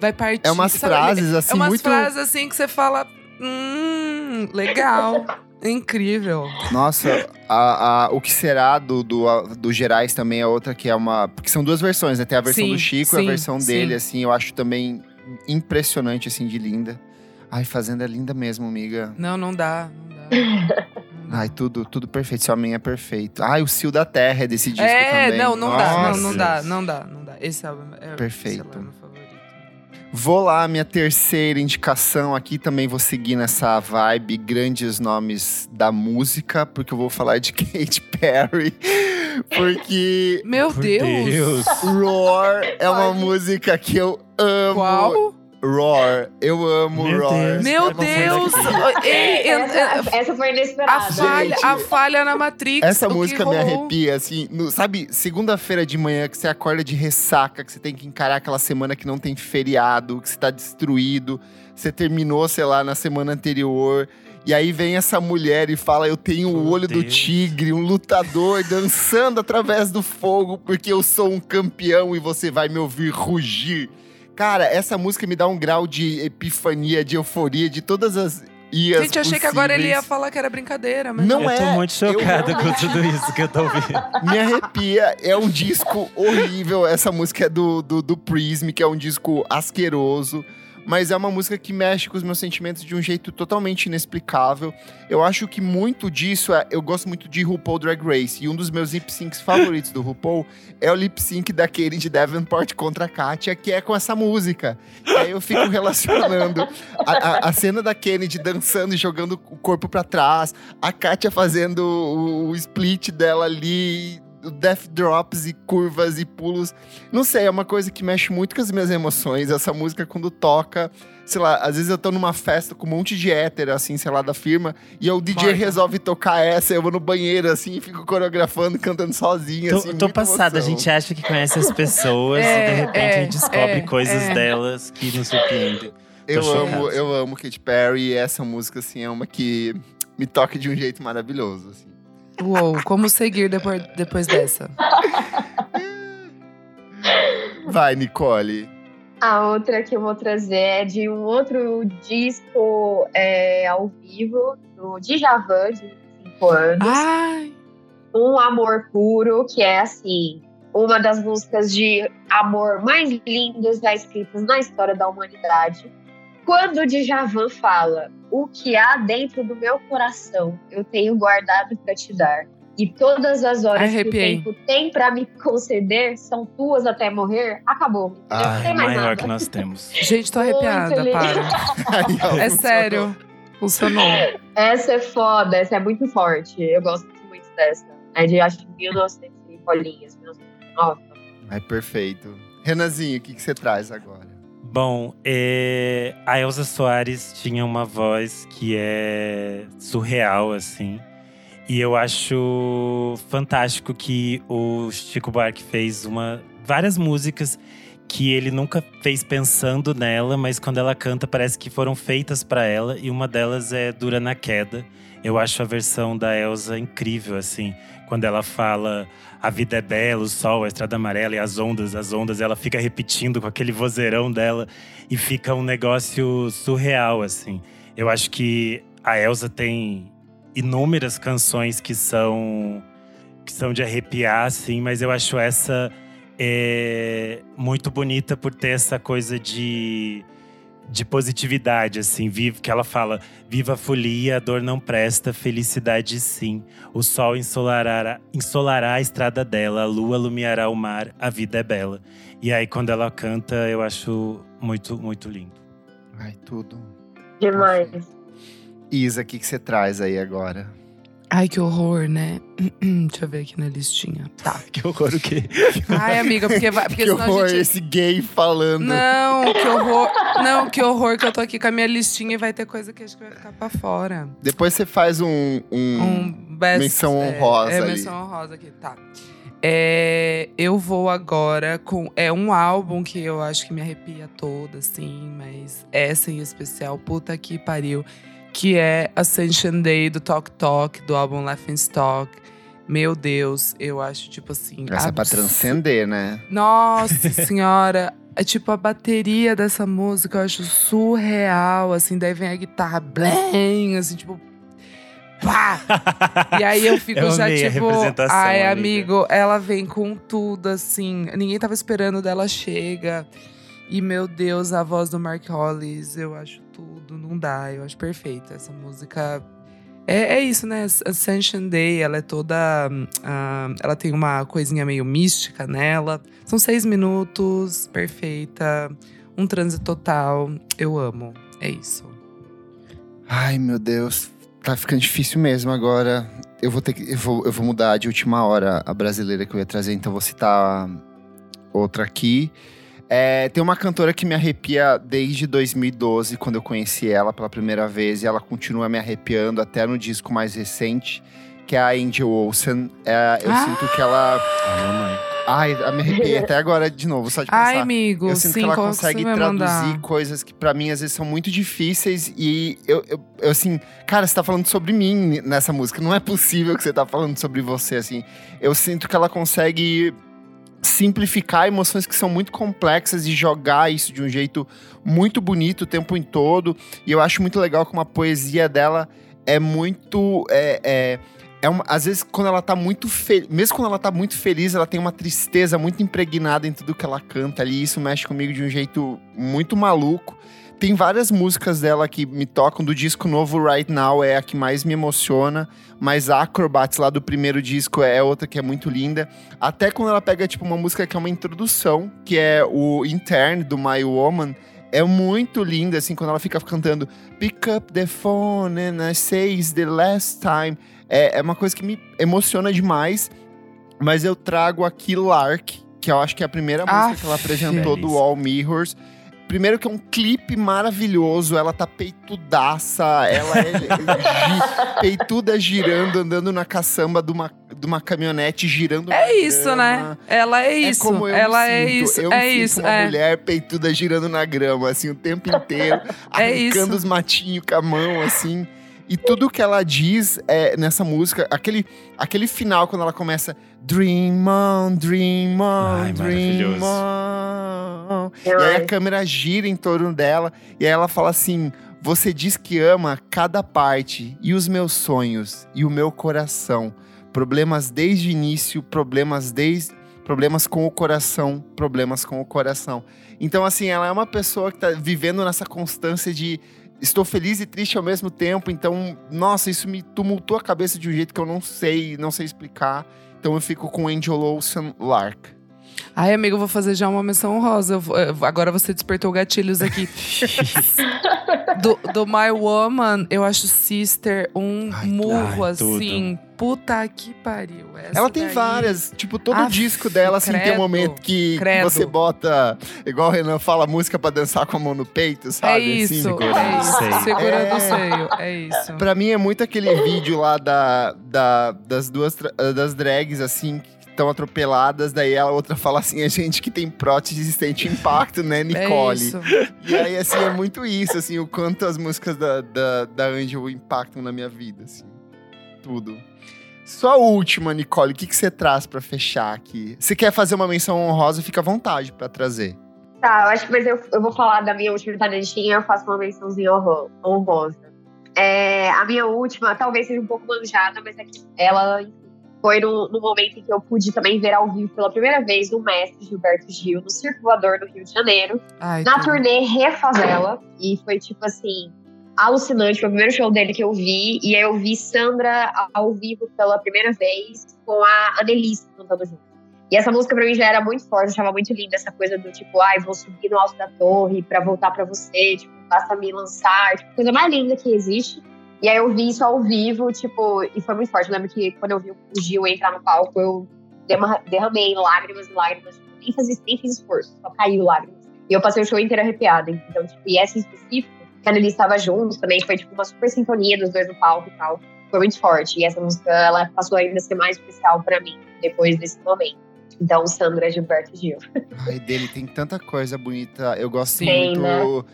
S4: vai partir.
S1: É umas
S4: sabe?
S1: frases, assim,
S4: É umas
S1: muito.
S4: frases assim que você fala, hum, legal, incrível.
S1: Nossa, a, a- o que será do, do, a- do Gerais também é outra que é uma. Porque são duas versões, né? Tem a versão
S4: Sim,
S1: do Chico e
S4: sim,
S1: a versão
S4: sim.
S1: dele, assim, eu acho também impressionante, assim, de linda. Ai, Fazenda é linda mesmo, amiga.
S4: Não, não dá, não dá.
S1: Ai, tudo, tudo perfeito. Esse homem é perfeito. Ai, o Cio da Terra é desse disco
S4: é,
S1: também.
S4: não, não dá, não,
S1: Nossa.
S4: não dá, não dá, não dá. Esse álbum é
S1: Perfeito.
S4: lá, meu favorito.
S1: Vou lá, minha terceira indicação aqui também vou seguir nessa vibe grandes nomes da música, porque eu vou falar de Katy Perry, porque
S4: Meu Deus.
S2: Deus.
S1: Roar é uma música que eu amo.
S4: Qual?
S1: Roar, eu amo
S2: Meu
S1: Roar.
S2: Deus.
S4: Meu
S2: passando
S4: Deus! Ei,
S3: Essa, essa foi
S4: a,
S3: inesperada.
S4: falha,
S1: Gente.
S4: a falha na Matrix.
S1: Essa
S4: o
S1: música me arrepia, assim, no- sabe, segunda-feira de manhã que você acorda de ressaca, que você tem que encarar aquela semana que não tem feriado, que você tá destruído, você terminou, sei lá, na semana anterior, e aí vem essa mulher e fala: Eu tenho o
S2: Meu
S1: olho do
S2: Deus.
S1: tigre, um lutador dançando através do fogo, porque eu sou um campeão e você vai me ouvir rugir. Cara, essa música me dá um grau de epifania, de euforia, de todas as ias
S4: Gente, achei que agora ele ia
S1: possíveis.
S4: falar que era brincadeira, mas
S1: Não
S2: eu tô
S1: é,
S2: muito
S1: eu
S2: chocada com
S1: realmente-
S2: tudo isso que eu tô ouvindo.
S1: me arrepia. É um disco horrível. Essa música é do, do, do Prism, que é um disco asqueroso. Mas é uma música que mexe com os meus sentimentos de um jeito totalmente inexplicável. Eu acho que muito disso é. Eu gosto muito de RuPaul Drag Race. E um dos meus lip syncs favoritos do RuPaul é o lip sync da Katie de Davenport contra a Katia, que é com essa música. E aí eu fico relacionando a, a- a cena da Kennedy dançando e jogando o corpo pra trás, a Katia fazendo o, o split dela ali, death drops e curvas e pulos. Não sei, é uma coisa que mexe muito com as minhas emoções. Essa música, quando toca, sei lá, às vezes eu tô numa festa com um monte de hétero, assim, sei lá, da firma, e aí o DJ
S4: Marca.
S1: resolve tocar essa, eu vou no banheiro, assim, e fico coreografando, cantando sozinho,
S2: Tô,
S1: assim,
S2: tô passada, a
S1: emoção.
S2: gente acha que conhece as pessoas
S4: É,
S2: e de repente
S4: é,
S2: a gente descobre
S4: é,
S2: coisas
S4: é.
S2: delas que nos surpreendem.
S1: Eu amo, eu amo Katy Perry e essa música, assim, é uma que me toca de um jeito maravilhoso, assim.
S4: Uou, como seguir depois, depois dessa?
S1: Vai, Nicole.
S3: A outra que eu vou trazer é de um outro disco é, ao vivo, do Djavan, de 5 anos.
S4: Ai,
S3: Um Amor Puro, que é assim, uma das músicas de amor mais lindas já escritas na história da humanidade. Quando o Djavan fala o que há dentro do meu coração, eu tenho guardado para te dar. E todas as horas
S4: Arrepiei.
S3: que o tempo tem para me conceder são tuas até morrer, acabou.
S1: Ah,
S3: não
S2: É
S3: tem
S2: o
S3: mais
S2: maior
S3: nada.
S2: que nós temos.
S4: gente, tô
S3: Muito
S4: arrepiada,
S3: lindo.
S4: para. É sério. Funcionou.
S3: Essa é foda, essa é muito forte. Eu gosto muito dessa. É de acho que 1900 e bolinhas, 1909.
S1: Ai, perfeito. Renanzinho, o que, que você traz agora?
S2: Bom, é, a Elza Soares tinha uma voz que é surreal, assim. E eu acho fantástico que o Chico Buarque fez uma, várias músicas que ele nunca fez pensando nela, mas quando ela canta parece que foram feitas para ela. E uma delas é Dura na Queda. Eu acho a versão da Elza incrível, assim. Quando ela fala a vida é bela, o sol, a estrada amarela e as ondas, as ondas, ela fica repetindo com aquele vozeirão dela e fica um negócio surreal, assim. Eu acho que a Elsa tem inúmeras canções que são que são de arrepiar, assim, mas eu acho essa é, muito bonita por ter essa coisa de de positividade, assim, vive, que ela fala: viva a folia, a dor não presta, felicidade sim. O sol ensolará, ensolará a estrada dela, a lua iluminará o mar, a vida é bela. E aí, quando ela canta, eu acho muito, muito lindo.
S1: Ai, tudo.
S3: Demais.
S1: Isa, o que, que você traz aí agora?
S4: Ai, que horror, né? Deixa eu ver aqui na listinha. Tá.
S2: Que horror o quê?
S4: Ai, amiga, porque vai. Porque
S1: que
S4: senão
S1: horror,
S4: a gente.
S1: esse gay falando.
S4: Não, que horror. Não, que horror que eu tô aqui com a minha listinha e vai ter coisa que acho que vai ficar pra fora.
S1: Depois você faz um. um-
S4: Um best,
S1: Menção
S4: é,
S1: honrosa
S4: É,
S1: ali.
S4: menção honrosa aqui, tá. É, eu vou agora com. É um álbum que eu acho que me arrepia toda, assim, mas essa em especial, puta que pariu. Que é Ascension Day do Talk Talk, do álbum Laughing Stock. Meu Deus, eu acho, tipo assim.
S1: Essa é pra
S4: abs-
S1: transcender, né?
S4: Nossa senhora. É tipo a bateria dessa música, eu acho surreal, assim, daí vem a guitarra blam, assim, tipo. Pá! E aí eu fico
S2: Eu
S4: já tipo, ai,
S2: amiga."
S4: amigo, ela vem com tudo, assim. Ninguém tava esperando dela chega. E meu Deus, a voz do Mark Hollis, eu acho tudo, não dá, eu acho perfeita. Essa música é, é isso, né? Ascension Day, ela é toda. ah, ela tem uma coisinha meio mística nela. São seis minutos, perfeita. Um transe total. Eu amo. É isso.
S1: Ai, meu Deus. Tá ficando difícil mesmo agora. Eu vou ter que. Eu vou, eu vou mudar de última hora a brasileira que eu ia trazer, então vou citar outra aqui. É, tem uma cantora que me arrepia desde 2012, quando eu conheci ela pela primeira vez, e ela continua me arrepiando até no disco mais recente, que é a Angel Olsen. É, eu
S4: Ah!
S1: sinto que ela.
S2: Ah, mamãe.
S1: Ai, me arrepiei até agora de novo, só de pensar.
S4: Ai, amigo,
S1: Eu sinto
S4: sim,
S1: que ela
S4: que
S1: consegue traduzir
S4: mandar?
S1: coisas que pra mim às vezes são muito difíceis e eu, eu, eu, assim, cara, você tá falando sobre mim nessa música, não é possível que você tá falando sobre você, assim. Eu sinto que ela consegue simplificar emoções que são muito complexas e jogar isso de um jeito muito bonito o tempo em todo. E eu acho muito legal como a poesia dela é muito. É, é, é uma, às vezes, quando ela tá muito feliz, mesmo quando ela tá muito feliz, ela tem uma tristeza muito impregnada em tudo que ela canta ali. Isso mexe comigo de um jeito muito maluco. Tem várias músicas dela que me tocam. Do disco novo, Right Now, é a que mais me emociona. Mas Acrobats, lá do primeiro disco, é outra que é muito linda. Até quando ela pega, tipo, uma música que é uma introdução, que é o Intern, do My Woman. É muito linda, assim, quando ela fica cantando Pick up the phone and I say it's the last time. É, é uma coisa que me emociona demais. Mas eu trago aqui Lark, que eu acho que é a primeira música
S4: Aff,
S1: que ela apresentou do. All Mirrors. Primeiro que é um clipe maravilhoso, ela tá peitudaça, ela é gi- peituda girando, andando na caçamba de uma, de uma caminhonete, girando
S4: É isso,
S1: grama.
S4: né? Ela é isso.
S1: É como eu
S4: ela é isso.
S1: Eu
S4: é isso.
S1: uma
S4: é.
S1: mulher peituda girando na grama, assim, o tempo inteiro,
S4: É
S1: arrancando
S4: isso.
S1: os matinhos com a mão, assim. E tudo que ela diz é, nessa música, aquele, aquele final quando ela começa Dream on, dream on,
S2: Ai,
S1: dream
S2: maravilhoso.
S1: on. E aí a câmera gira em torno dela e aí ela fala assim: Você diz que ama cada parte e os meus sonhos e o meu coração. Problemas desde o início, problemas desde. Problemas com o coração, problemas com o coração. Então, assim, ela é uma pessoa que tá vivendo nessa constância de estou feliz e triste ao mesmo tempo. Então, nossa, isso me tumultou a cabeça de um jeito que eu não sei, não sei explicar. Então eu fico com Angel Olsen Lark.
S4: Ai, amigo, eu vou fazer já uma menção rosa. Eu vou- eu vou- agora você despertou gatilhos aqui. do, do My Woman, eu acho Sister um
S2: Ai,
S4: murro,
S2: ai, tudo.
S4: assim. Puta que pariu. Essa
S1: Ela tem
S4: daí-
S1: várias, tipo, todo
S4: Aff,
S1: disco dela, assim, tem um
S4: credo,
S1: momento que
S4: credo.
S1: você bota, igual o Renan fala, música pra dançar com a mão no peito,
S4: É
S1: sabe?
S4: isso,
S1: Assim,
S2: segurando
S4: é
S2: o
S4: isso.
S2: seio.
S4: Segurando
S1: É.
S4: o seio, é isso.
S1: Pra mim é muito aquele vídeo lá da, da- das duas das drags, assim, estão atropeladas, daí a outra fala assim, a gente que tem prótese sente impacto, né,
S4: É
S1: Nicole?
S4: isso.
S1: E aí, assim, é muito isso, assim, o quanto as músicas da, da, da Angel impactam na minha vida, assim. Tudo. Sua última, Nicole, o que, que você traz pra fechar aqui? Se quer fazer uma menção honrosa, fica à vontade pra trazer.
S3: Tá, eu acho que mas eu, eu vou falar da minha última talentinha, eu faço uma mençãozinha honro- honrosa. É, a minha última, talvez seja um pouco manjada, mas é que ela foi no, no momento em que eu pude também ver ao vivo pela primeira vez o mestre Gilberto Gil no Circo Voador do Rio de Janeiro,
S4: Ai,
S3: na
S4: tudo.
S3: turnê Refavela. E foi tipo assim, alucinante. Foi o primeiro show dele que eu vi. E aí eu vi Sandra ao vivo pela primeira vez com a Annelise cantando junto. E essa música pra mim já era muito forte, eu achava muito linda essa coisa do tipo, ai, vou subir no alto da torre pra voltar pra você, tipo, basta me lançar, tipo, coisa mais linda que existe. E aí eu vi isso ao vivo, tipo, e foi muito forte. Eu lembro que quando eu vi o Gil entrar no palco, eu derramei lágrimas e lágrimas. Tipo, nem, fazia, nem fiz esforço, só caiu lágrimas. E eu passei o show inteiro arrepiada. Então, tipo, e essa em específico, quando ele estava junto também, foi tipo uma super sintonia dos dois no palco e tal. Foi muito forte. E essa música, ela passou ainda a ser mais especial para mim, depois desse momento. Então, Sandra Gilberto Gil.
S1: Ai, dele tem tanta coisa bonita. Eu gosto Sim, muito. Né?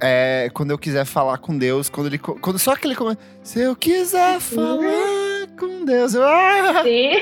S1: É, quando eu quiser falar com Deus, quando ele. Quando só aquele. Se eu quiser falar com Deus. Eu, ah!
S3: Sim.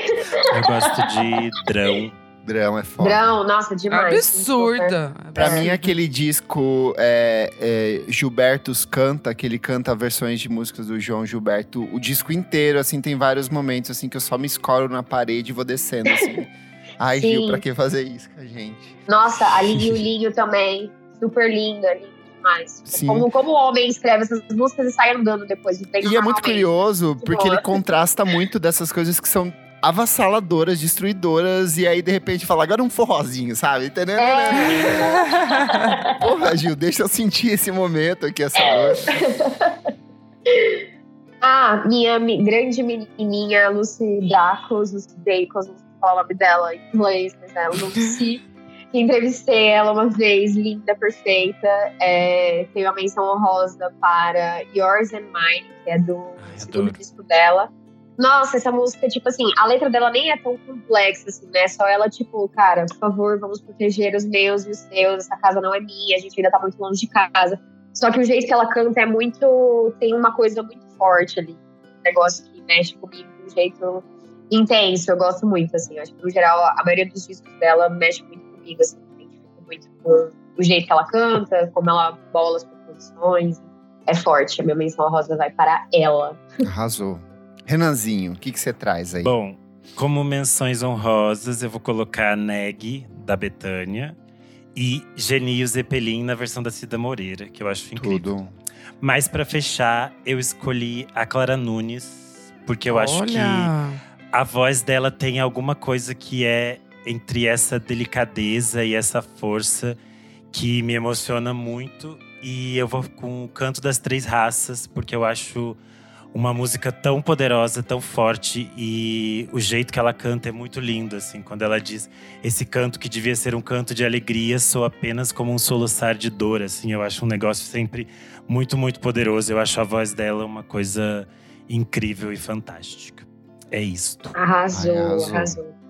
S2: eu gosto de Drão.
S1: Drão é foda.
S3: Drão, nossa, demais.
S4: Absurda.
S1: Pra mim, aquele disco é, é, Gilbertos Canta, que ele canta versões de músicas do João Gilberto, o disco inteiro, assim, tem vários momentos, assim, que eu só me escoro na parede e vou descendo, assim. Ai, Sim. Gil, pra que fazer isso com a gente?
S3: Nossa, a Linho Linho também. Super linda, linda demais. Sim. Como, como o homem escreve essas músicas e sai andando depois de
S1: E é muito curioso, porque ele contrasta muito dessas coisas que são avassaladoras, destruidoras, e aí de repente fala, agora um forrozinho, sabe? É. Porra, Gil, deixa eu sentir esse momento aqui, essa dor.
S3: ah, minha grande menininha, Lucy Dacos, Lucy Dacos, não sei falar o nome dela em inglês, mas é Lucy. Entrevistei ela uma vez, linda, perfeita. É, tem uma menção honrosa para Yours and Mine, que é do Ai, segundo disco dela. Nossa, essa música, tipo assim, a letra dela nem é tão complexa, assim, né? Só ela, tipo, cara, por favor, vamos proteger os meus e os seus, essa casa não é minha, a gente ainda tá muito longe de casa. Só que o jeito que ela canta é muito. tem uma coisa muito forte ali. Um negócio que mexe comigo de um jeito intenso, eu gosto muito, assim. Acho que, no geral, a maioria dos discos dela mexe muito comigo, assim. Me muito com o jeito que ela canta, como ela bola as composições. É forte, a minha menção rosa vai para ela.
S1: Arrasou. Renanzinho, o que, que você traz aí?
S2: Bom, como menções honrosas, eu vou colocar Neg, da Betânia, e Genio Zeppelin na versão da Cida Moreira, que eu acho incrível. Tudo. Mas para fechar, eu escolhi a Clara Nunes, porque eu Olha. acho que a voz dela tem alguma coisa que é entre essa delicadeza e essa força que me emociona muito. E eu vou com o Canto das Três Raças, porque eu acho uma música tão poderosa, tão forte e o jeito que ela canta é muito lindo, assim, quando ela diz esse canto que devia ser um canto de alegria soa apenas como um soluçar de dor, assim, eu acho um negócio sempre muito, muito poderoso. Eu acho a voz dela uma coisa incrível e fantástica. É isto.
S3: Arrasou, arrasou. arrasou.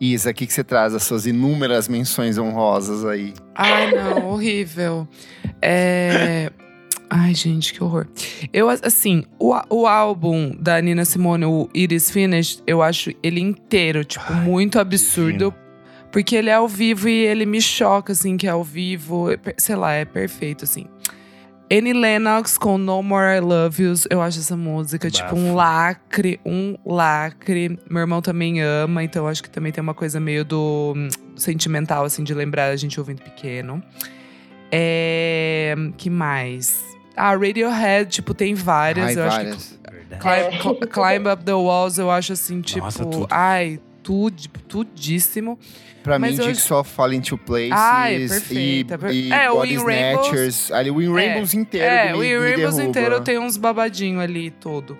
S1: Isa, o que, que você traz as suas inúmeras menções honrosas aí?
S4: Ai, não, horrível. É, Ai, gente, que horror. Eu, assim, o, o álbum da Nina Simone, o It Is Finished, eu acho ele inteiro, tipo, Ai, muito absurdo. Porque ele é ao vivo e ele me choca, assim, que é ao vivo. Sei lá, é perfeito, assim. Annie Lennox com No More I Love You. Eu acho essa música, Bafo. tipo, um lacre, um lacre. Meu irmão também ama, então acho que também tem uma coisa meio do sentimental, assim, de lembrar a gente ouvindo pequeno. É. Que mais? A Radiohead, tipo, tem várias. Ai, eu várias. acho que. Climb, Climb Up the Walls, eu acho assim, tipo. Nossa. Ai, tudo, tudíssimo.
S1: Pra Mas mim, Jigsaw acho... Fall Into Places
S4: Ai, perfeita,
S1: e, e é, Body Snatchers. Ali, o Win Rainbows é, inteiro É,
S4: o Win Rainbows inteiro tem uns babadinhos ali, todo.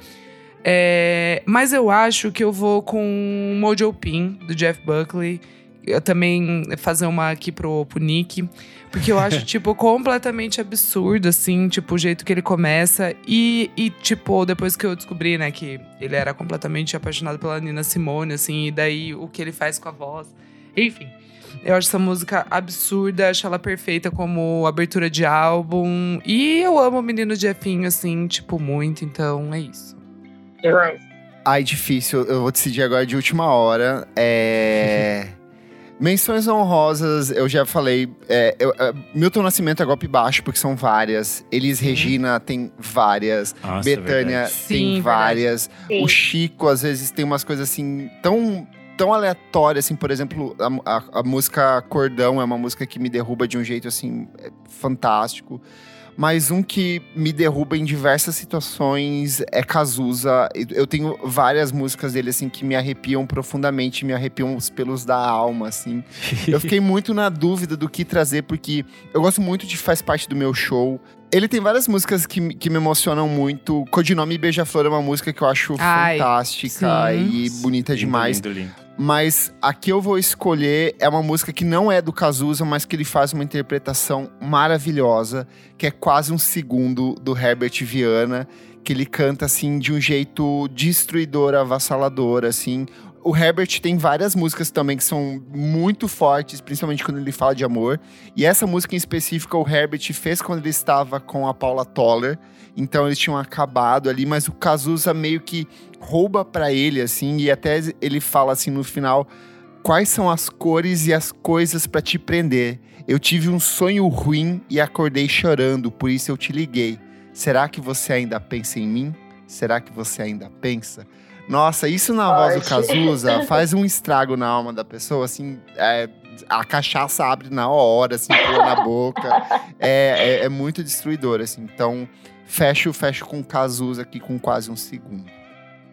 S4: É, mas eu acho que eu vou com Mojo Pin, do Jeff Buckley. Eu também fazer uma aqui pro, pro Nick. Porque eu acho, tipo, completamente absurdo, assim, tipo, o jeito que ele começa. E, e, tipo, depois que eu descobri, né, que ele era completamente apaixonado pela Nina Simone, assim, e daí o que ele faz com a voz. Enfim. Eu acho essa música absurda, acho ela perfeita como abertura de álbum. E eu amo o menino Jeffinho, assim, tipo, muito, então é isso.
S1: Ai, difícil. Eu vou decidir agora de última hora. É. Menções honrosas, eu já falei. É, eu, é, Milton Nascimento é golpe baixo, porque são várias. Elis Regina tem várias. Nossa, Betânia tem Sim, várias. O Chico, às vezes, tem umas coisas assim tão. Tão aleatórias, assim, por exemplo, a, a, a música Cordão é uma música que me derruba de um jeito, assim, é fantástico mas um que me derruba em diversas situações é Cazuza. Eu tenho várias músicas dele, assim, que me arrepiam profundamente, me arrepiam os pelos da alma, assim. eu fiquei muito na dúvida do que trazer, porque eu gosto muito de Faz Parte do Meu Show. Ele tem várias músicas que, que me emocionam muito. Codinome Beija-Flor é uma música que eu acho
S4: Ai,
S1: fantástica
S4: sim.
S1: e bonita
S2: Lindo,
S1: demais.
S2: Lindo, lindo.
S1: Mas a que eu vou escolher é uma música que não é do Cazuza, mas que ele faz uma interpretação maravilhosa, que é quase um segundo do Herbert Viana, que ele canta assim de um jeito destruidor, avassalador, assim. O Herbert tem várias músicas também que são muito fortes, principalmente quando ele fala de amor. E essa música em específico o Herbert fez quando ele estava com a Paula Toller. Então eles tinham acabado ali, mas o Cazuza meio que rouba pra ele assim e até ele fala assim no final: "Quais são as cores e as coisas pra te prender? Eu tive um sonho ruim e acordei chorando, por isso eu te liguei. Será que você ainda pensa em mim? Será que você ainda pensa?" Nossa, isso na voz do. Cazuza faz um estrago na alma da pessoa, assim, é, a cachaça abre na hora, assim, pula na boca. É, é, é muito destruidor, assim. Então, fecho, fecho com o Cazuza aqui com quase um segundo.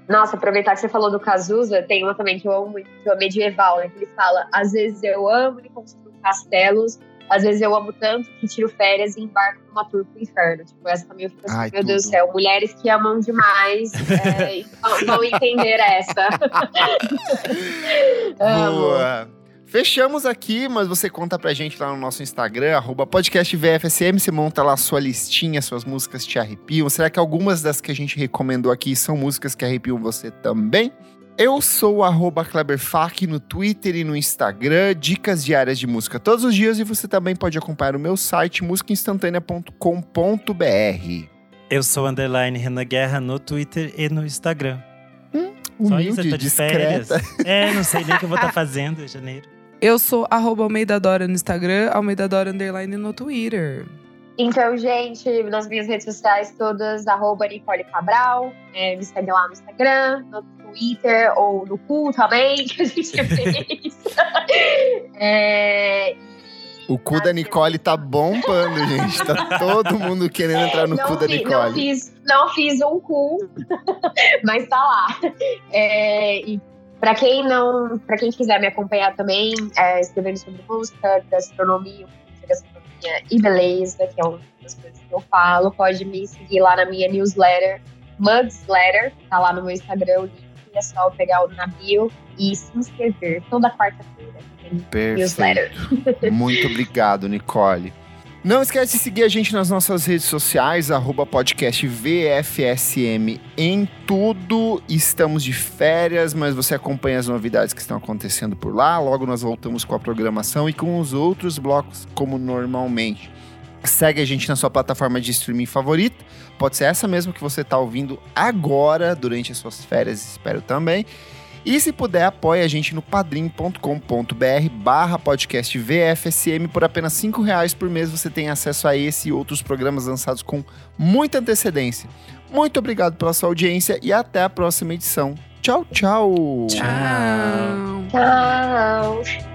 S3: Nossa, aproveitar que você falou do Cazuza, tem uma também que eu amo muito, que é medieval, né? Que ele fala: às vezes eu amo e construo castelos, às vezes eu amo tanto que tiro férias e embarco numa tour pro inferno. Tipo, essa também eu fico assim,
S1: Ai,
S3: meu Deus do
S1: tudo.
S3: céu, mulheres que amam demais é, vão, vão entender essa.
S1: Boa! Fechamos aqui, mas você conta pra gente lá no nosso Instagram, arroba podcast VFSM, você monta lá a sua listinha, suas músicas te arrepiam. Será que algumas das que a gente recomendou aqui são músicas que arrepiam você também? Eu sou o arroba KleberFac no Twitter e no Instagram, dicas diárias de música todos os dias e você também pode acompanhar o meu site musicainstantanea.com.br.
S2: Eu sou underline Renan Guerra no Twitter e no Instagram. Só isso, eu
S1: Humilde,
S2: tô de férias.
S1: discreta.
S2: É, não sei nem o que eu vou estar fazendo em janeiro.
S4: Eu sou arroba Almeida Dora no Instagram, Almeida Dora Underline no Twitter.
S3: Então, gente, nas minhas redes sociais todas, arroba Nicole Cabral. É, me segue lá no Instagram, no Twitter ou no cu também, que a gente fez. é,
S1: O cu da Nicole tá bombando, gente. Tá todo mundo querendo entrar no
S3: não,
S1: cu da Nicole.
S3: não fiz, não fiz um cu, mas tá lá. É, e pra quem não, para quem quiser me acompanhar também, é, escrevendo sobre música, gastronomia, gastronomia e beleza, que é uma das coisas que eu falo, pode me seguir lá na minha newsletter, Mugsletter, tá lá no meu Instagram, o link, é só pegar o na bio e se inscrever toda quarta-feira. tem Newsletter.
S1: Perfeito. Muito obrigado, Nicole. Não esquece de seguir a gente nas nossas redes sociais, arroba podcast VFSM em tudo. Estamos de férias, mas você acompanha as novidades que estão acontecendo por lá. Logo nós voltamos com a programação e com os outros blocos como normalmente. Segue a gente na sua plataforma de streaming favorita. Pode ser essa mesmo que você está ouvindo agora, durante as suas férias, espero também. E se puder, apoie a gente no padrim.com.br barra podcast VFSM. Por apenas cinco reais por mês você tem acesso a esse e outros programas lançados com muita antecedência. Muito obrigado pela sua audiência e até a próxima edição. Tchau, tchau!
S4: Tchau.
S3: Tchau!